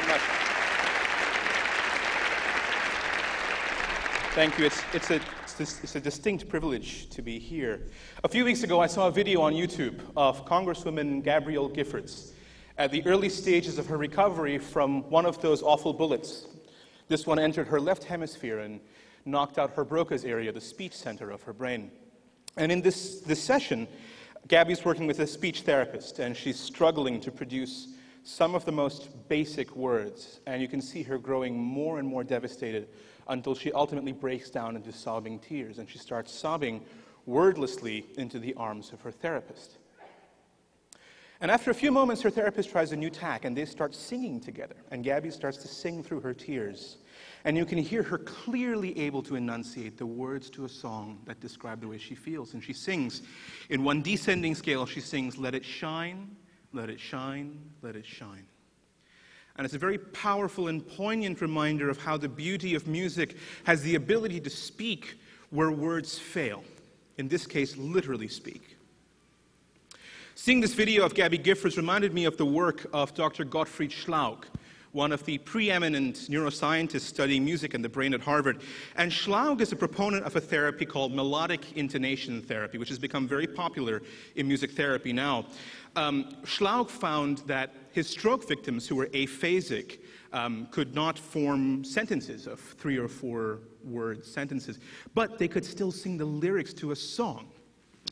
very much. Thank you. It's, it's, a, it's, a distinct privilege to be here. A few weeks ago, I saw a video on YouTube of Congresswoman Gabrielle Giffords at the early stages of her recovery from one of those awful bullets. This one entered her left hemisphere and knocked out her Broca's area, the speech center of her brain. And in this, this session, Gabby's working with a speech therapist, and she's struggling to produce some of the most basic words, and you can see her growing more and more devastated until she ultimately breaks down into sobbing tears and she starts sobbing wordlessly into the arms of her therapist. And after a few moments, her therapist tries a new tack and they start singing together. And Gabby starts to sing through her tears. And you can hear her clearly able to enunciate the words to a song that describe the way she feels. And she sings in one descending scale, she sings, Let it shine, let it shine, let it shine. And it's a very powerful and poignant reminder of how the beauty of music has the ability to speak where words fail. In this case, literally speak. Seeing this video of Gabby Giffords reminded me of the work of Dr. Gottfried Schlaug, one of the preeminent neuroscientists studying music and the brain at Harvard. And Schlaug is a proponent of a therapy called melodic intonation therapy, which has become very popular in music therapy now. Um, Schlaug found that his stroke victims who were aphasic um, could not form sentences of three or four word sentences, but they could still sing the lyrics to a song,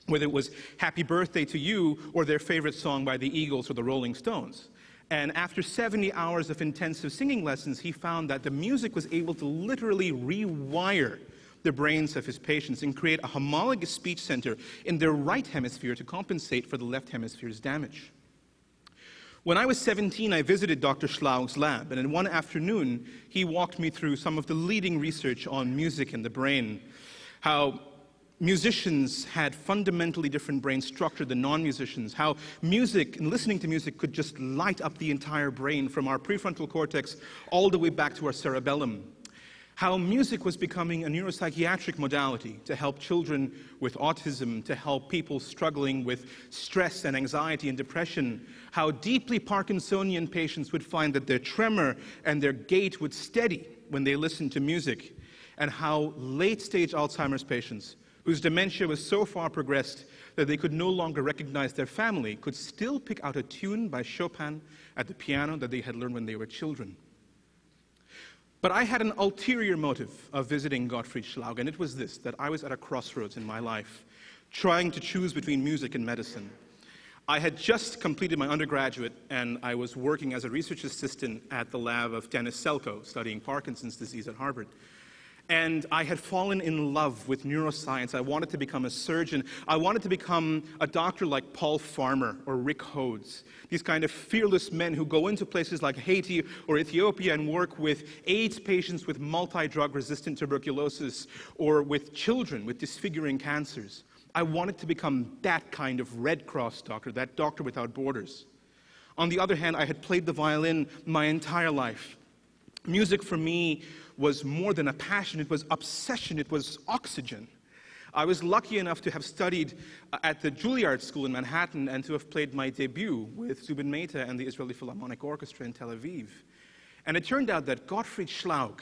whether it was Happy Birthday to You or their favorite song by the Eagles or the Rolling Stones. And after 70 hours of intensive singing lessons, he found that the music was able to literally rewire the brains of his patients and create a homologous speech center in their right hemisphere to compensate for the left hemisphere's damage. When I was 17, I visited Dr. Schlaug's lab, and in one afternoon, he walked me through some of the leading research on music and the brain, how musicians had fundamentally different brain structure than non-musicians, how music and listening to music could just light up the entire brain from our prefrontal cortex all the way back to our cerebellum. How music was becoming a neuropsychiatric modality to help children with autism, to help people struggling with stress and anxiety and depression, how deeply Parkinsonian patients would find that their tremor and their gait would steady when they listened to music, and how late stage Alzheimer's patients, whose dementia was so far progressed that they could no longer recognize their family, could still pick out a tune by Chopin at the piano that they had learned when they were children. But I had an ulterior motive of visiting Gottfried Schlaug, and it was this that I was at a crossroads in my life, trying to choose between music and medicine. I had just completed my undergraduate, and I was working as a research assistant at the lab of Dennis Selkoe, studying Parkinson's disease at Harvard. And I had fallen in love with neuroscience. I wanted to become a surgeon. I wanted to become a doctor like Paul Farmer or Rick Hodes, these kind of fearless men who go into places like Haiti or Ethiopia and work with AIDS patients with multi drug resistant tuberculosis or with children with disfiguring cancers. I wanted to become that kind of Red Cross doctor, that doctor without borders. On the other hand, I had played the violin my entire life. Music for me was more than a passion, it was obsession, it was oxygen. I was lucky enough to have studied uh, at the Juilliard School in Manhattan and to have played my debut with Zubin Mehta and the Israeli Philharmonic Orchestra in Tel Aviv. And it turned out that Gottfried Schlaug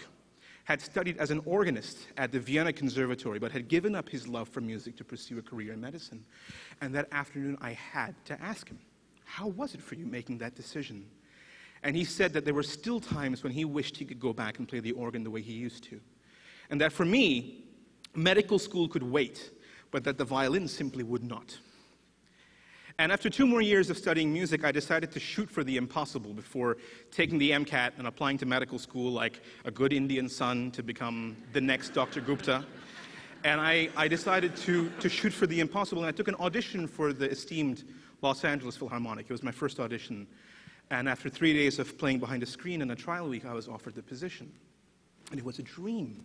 had studied as an organist at the Vienna Conservatory, but had given up his love for music to pursue a career in medicine. And that afternoon, I had to ask him, How was it for you making that decision? And he said that there were still times when he wished he could go back and play the organ the way he used to. And that for me, medical school could wait, but that the violin simply would not. And after two more years of studying music, I decided to shoot for the impossible before taking the MCAT and applying to medical school like a good Indian son to become the next Dr. Gupta. And I, I decided to, to shoot for the impossible, and I took an audition for the esteemed Los Angeles Philharmonic. It was my first audition. And after three days of playing behind a screen in a trial week, I was offered the position. And it was a dream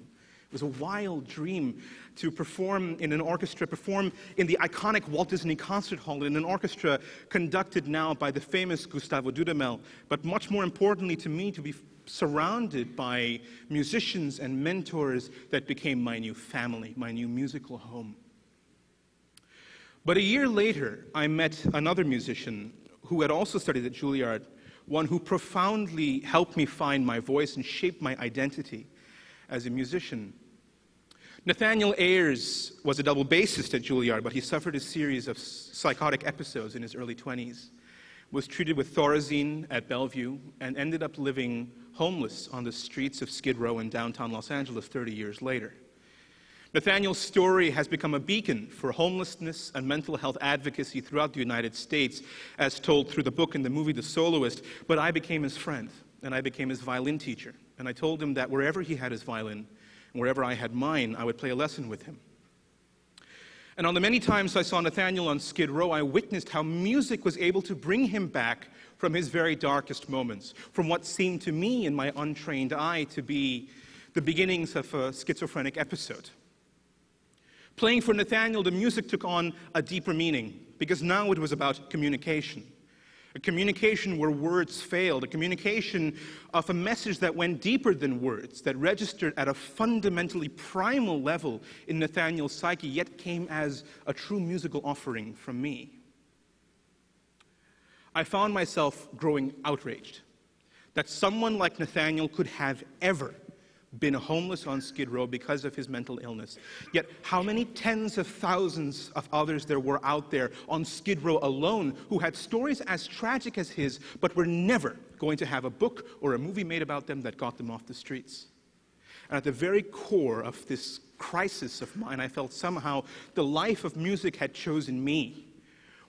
It was a wild dream to perform in an orchestra, perform in the iconic Walt Disney Concert Hall in an orchestra conducted now by the famous Gustavo Dudamel, but much more importantly to me, to be surrounded by musicians and mentors that became my new family, my new musical home. But a year later, I met another musician who had also studied at Juilliard, one who profoundly helped me find my voice and shape my identity as a musician. Nathaniel Ayers was a double bassist at Juilliard, but he suffered a series of psychotic episodes in his early 20s, was treated with Thorazine at Bellevue, and ended up living homeless on the streets of Skid Row in downtown Los Angeles 30 years later. Nathaniel's story has become a beacon for homelessness and mental health advocacy throughout the United States, as told through the book and the movie The Soloist. But I became his friend, and I became his violin teacher. And I told him that wherever he had his violin, and wherever I had mine, I would play a lesson with him. And on the many times I saw Nathaniel on Skid Row, I witnessed how music was able to bring him back from his very darkest moments, from what seemed to me in my untrained eye to be the beginnings of a schizophrenic episode. Playing for Nathaniel, the music took on a deeper meaning because now it was about communication a communication where words failed, a communication of a message that went deeper than words, that registered at a fundamentally primal level in Nathaniel's psyche, yet came as a true musical offering from me. I found myself growing outraged that someone like Nathaniel could have ever been homeless on Skid Row because of his mental illness. Yet, how many tens of thousands of others there were out there on Skid Row alone who had stories as tragic as his, but were never going to have a book or a movie made about them that got them off the streets? And at the very core of this crisis of mine, I felt somehow the life of music had chosen me.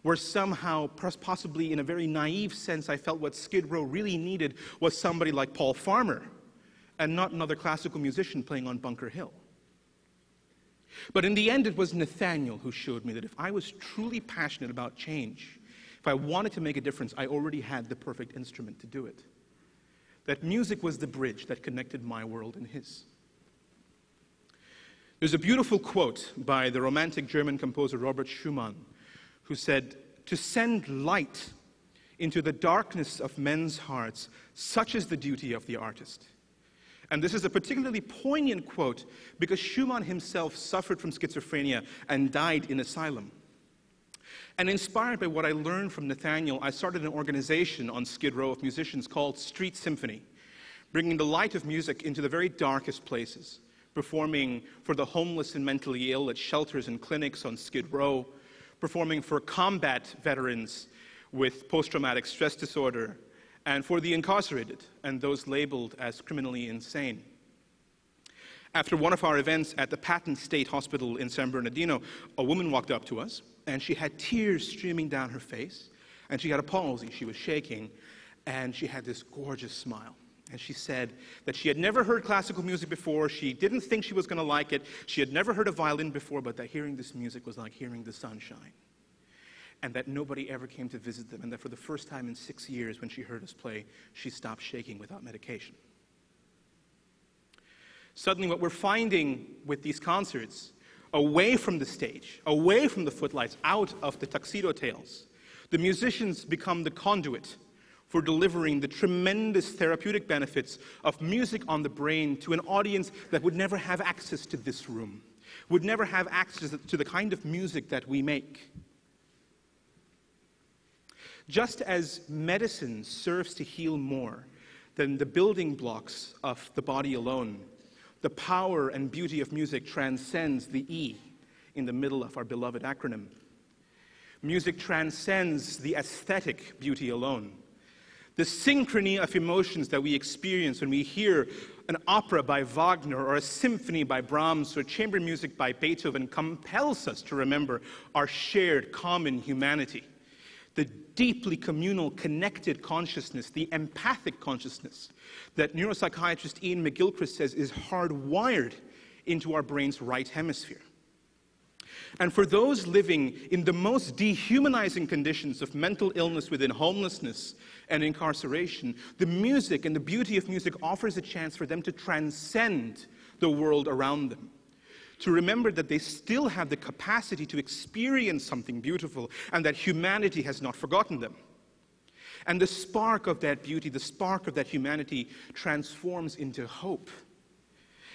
Where somehow, possibly in a very naive sense, I felt what Skid Row really needed was somebody like Paul Farmer and not another classical musician playing on Bunker Hill. But in the end, it was Nathaniel who showed me that if I was truly passionate about change, if I wanted to make a difference, I already had the perfect instrument to do it. That music was the bridge that connected my world and his. There's a beautiful quote by the romantic German composer Robert Schumann, who said, To send light into the darkness of men's hearts, such is the duty of the artist. And this is a particularly poignant quote because Schumann himself suffered from schizophrenia and died in asylum. And inspired by what I learned from Nathaniel, I started an organization on Skid Row of musicians called Street Symphony, bringing the light of music into the very darkest places, performing for the homeless and mentally ill at shelters and clinics on Skid Row, performing for combat veterans with post traumatic stress disorder, and for the incarcerated and those labeled as criminally insane. After one of our events at the Patton State Hospital in San Bernardino, a woman walked up to us and she had tears streaming down her face and she had a palsy. She was shaking and she had this gorgeous smile. And she said that she had never heard classical music before. She didn't think she was going to like it. She had never heard a violin before, but that hearing this music was like hearing the sunshine and that nobody ever came to visit them, and that for the first time in six years, when she heard us play, she stopped shaking without medication. Suddenly, what we're finding with these concerts, away from the stage, away from the footlights, out of the tuxedo tails, the musicians become the conduit for delivering the tremendous therapeutic benefits of music on the brain to an audience that would never have access to this room, would never have access to the kind of music that we make. Just as medicine serves to heal more than the building blocks of the body alone, the power and beauty of music transcends the E in the middle of our beloved acronym. Music transcends the aesthetic beauty alone. The synchrony of emotions that we experience when we hear an opera by Wagner or a symphony by Brahms or chamber music by Beethoven compels us to remember our shared common humanity the deeply communal, connected consciousness, the empathic consciousness that neuropsychiatrist Iain McGilchrist says is hardwired into our brain's right hemisphere. And for those living in the most dehumanizing conditions of mental illness within homelessness and incarceration, the music and the beauty of music offers a chance for them to transcend the world around them. To remember that they still have the capacity to experience something beautiful and that humanity has not forgotten them. And the spark of that beauty, the spark of that humanity, transforms into hope.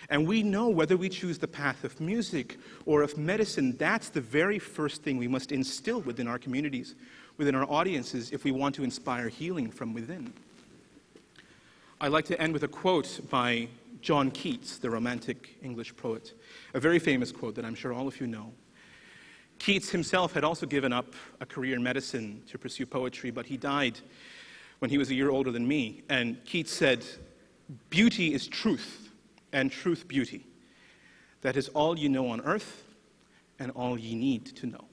And we know whether we choose the path of music or of medicine, that's the very first thing we must instill within our communities, within our audiences, if we want to inspire healing from within. I'd like to end with a quote by John Keats, the Romantic English poet, a very famous quote that I'm sure all of you know. Keats himself had also given up a career in medicine to pursue poetry, but he died when he was a year older than me. And Keats said, Beauty is truth and truth beauty. That is all you know on earth and all ye need to know.